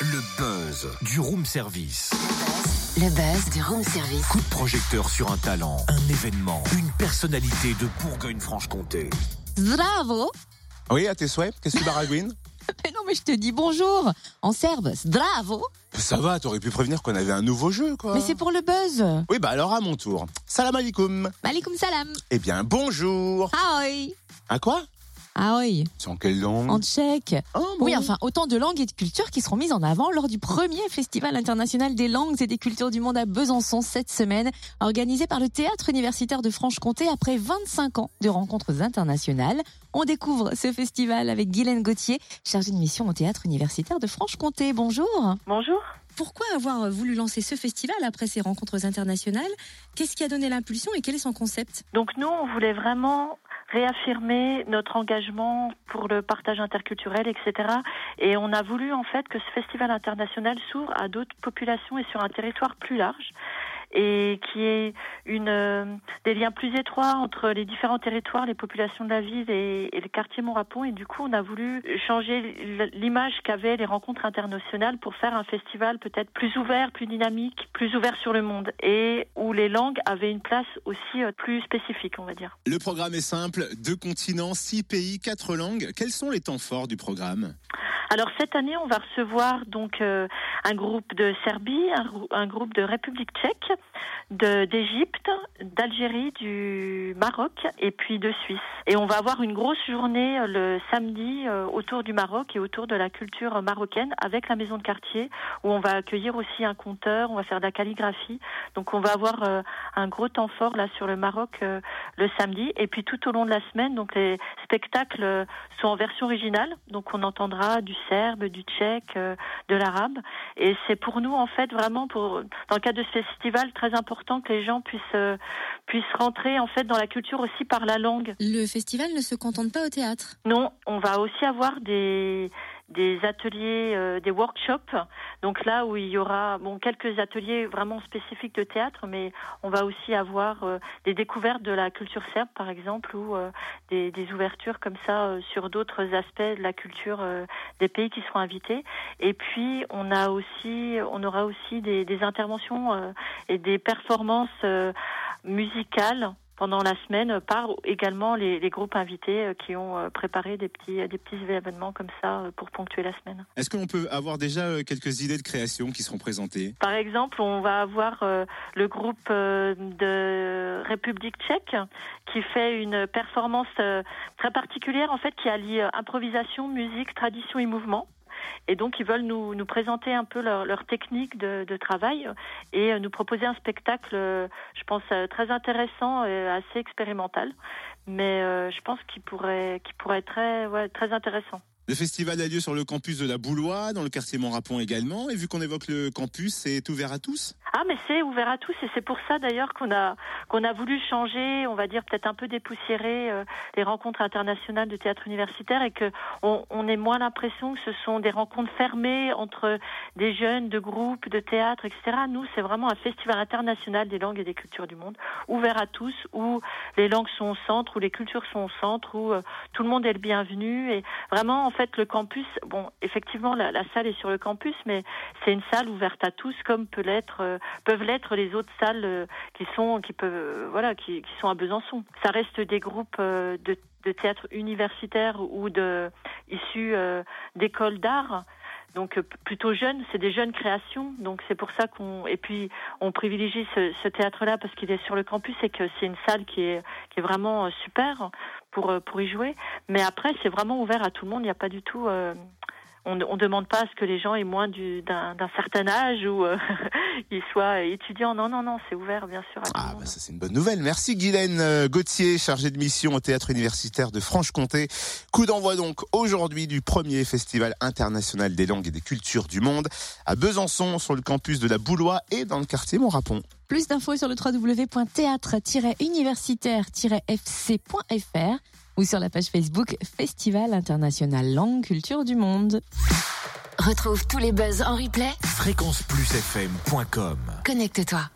Le buzz du room service. Le buzz du room service. Coup de projecteur sur un talent, un événement, une personnalité de Bourgogne-Franche-Comté. Zdravo Oui, à tes souhaits, qu'est-ce que tu baragouines Mais non, mais je te dis bonjour En serbe, zdravo Ça va, t'aurais pu prévenir qu'on avait un nouveau jeu, quoi. Mais c'est pour le buzz Oui, bah alors à mon tour. Salam alaikum. Malikum salam Eh bien, bonjour. Aoi À quoi? Aoi C'est en quelle langue En tchèque Oh, bon. Oui, enfin, autant de langues et de cultures qui seront mises en avant lors du premier Festival international des langues et des cultures du monde à Besançon cette semaine, organisé par le Théâtre universitaire de Franche-Comté après 25 ans de rencontres internationales. On découvre ce festival avec Guylaine Gauthier, chargée de mission au Théâtre universitaire de Franche-Comté. Bonjour Bonjour. Pourquoi avoir voulu lancer ce festival après ces rencontres internationales? Qu'est-ce qui a donné l'impulsion et quel est son concept? Donc nous, on voulait vraiment réaffirmer notre engagement pour le partage interculturel, etc. Et on a voulu en fait que ce festival international s'ouvre à d'autres populations et sur un territoire plus large et qui est une euh, des liens plus étroits entre les différents territoires, les populations de la ville et, et le quartier Montrapon. Et du coup, on a voulu changer l'image qu'avaient les rencontres internationales pour faire un festival peut-être plus ouvert, plus dynamique, plus ouvert sur le monde et où les langues avaient une place aussi euh, plus spécifique, on va dire. Le programme est simple, deux continents, six pays, quatre langues. Quels sont les temps forts du programme? Alors cette année, on va recevoir donc euh, un groupe de Serbie, un, grou- un groupe de République tchèque, d'Égypte, d'Algérie, du Maroc et puis de Suisse. Et on va avoir une grosse journée euh, le samedi euh, autour du Maroc et autour de la culture marocaine avec la maison de quartier où on va accueillir aussi un conteur, on va faire de la calligraphie. Donc on va avoir euh, un gros temps fort là sur le Maroc le samedi et puis tout au long de la semaine donc les spectacles sont en version originale. Donc on entendra du serbe, du tchèque, euh, de l'arabe et c'est pour nous en fait vraiment pour dans le cadre de ce festival très important que les gens puissent euh, puissent rentrer en fait dans la culture aussi par la langue. Le festival ne se contente pas au théâtre. Non, on va aussi avoir des des ateliers, euh, des workshops. Donc là où il y aura bon quelques ateliers vraiment spécifiques de théâtre, mais on va aussi avoir euh, des découvertes de la culture serbe par exemple ou euh, des, des ouvertures comme ça euh, sur d'autres aspects de la culture euh, des pays qui seront invités. Et puis on a aussi, on aura aussi des, des interventions euh, et des performances musicales pendant la semaine par également les, les groupes invités euh, qui ont euh, préparé des petits des petits événements comme ça euh, pour ponctuer la semaine. Est-ce qu'on peut avoir déjà euh, quelques idées de création qui seront présentées? Par exemple, on va avoir euh, le groupe euh, de République tchèque qui fait une performance euh, très particulière en fait qui allie euh, improvisation, musique, tradition et mouvement. Et donc, ils veulent nous, nous présenter un peu leur, leur technique de, de travail et euh, nous proposer un spectacle, euh, je pense, euh, très intéressant et assez expérimental. Mais je pense qu'il pourrait, pourrait être très, très intéressant. Le festival a lieu sur le campus de la Boulois, dans le quartier Montrapon également. Et vu qu'on évoque le campus, c'est ouvert à tous? Ah, mais c'est ouvert à tous et c'est pour ça d'ailleurs qu'on a qu'on a voulu changer, on va dire peut-être un peu dépoussiérer euh, les rencontres internationales de théâtre universitaire et que on, on ait moins l'impression que ce sont des rencontres fermées entre des jeunes de groupes de théâtre, etc. Nous, c'est vraiment un festival international des langues et des cultures du monde, ouvert à tous, où les langues sont au centre, où les cultures sont au centre, où euh, tout le monde est le bienvenu et vraiment en fait le campus, bon effectivement la, la salle est sur le campus, mais c'est une salle ouverte à tous comme peut l'être euh, peuvent l'être les autres salles euh, qui sont qui peuvent euh, voilà qui, qui sont à Besançon. Ça reste des groupes euh, de, de théâtre universitaire ou de issus d'écoles d'art. Donc plutôt jeunes, c'est des jeunes créations. Donc c'est pour ça qu'on et puis on privilégie ce, ce théâtre-là parce qu'il est sur le campus et que c'est une salle qui est qui est vraiment super pour pour y jouer. Mais après c'est vraiment ouvert à tout le monde. Il n'y a pas du tout euh, on ne demande pas à ce que les gens aient moins du- d'un d'un certain âge ou euh, ils soient étudiants. Non, non, non, c'est ouvert, bien sûr. À tout le Ah, monde. bah ça c'est une bonne nouvelle. Merci Guylaine euh, Gauthier, chargée de mission au Théâtre universitaire de Franche-Comté. Coup d'envoi donc aujourd'hui du premier festival international des langues et des cultures du monde à Besançon, sur le campus de la Boulois et dans le quartier Montrapon. Plus d'infos sur le www.théâtre-universitaire-fc.fr ou sur la page Facebook Festival International Langue Culture du Monde. Retrouve tous les buzz en replay. Fréquenceplusfm.com Connecte-toi.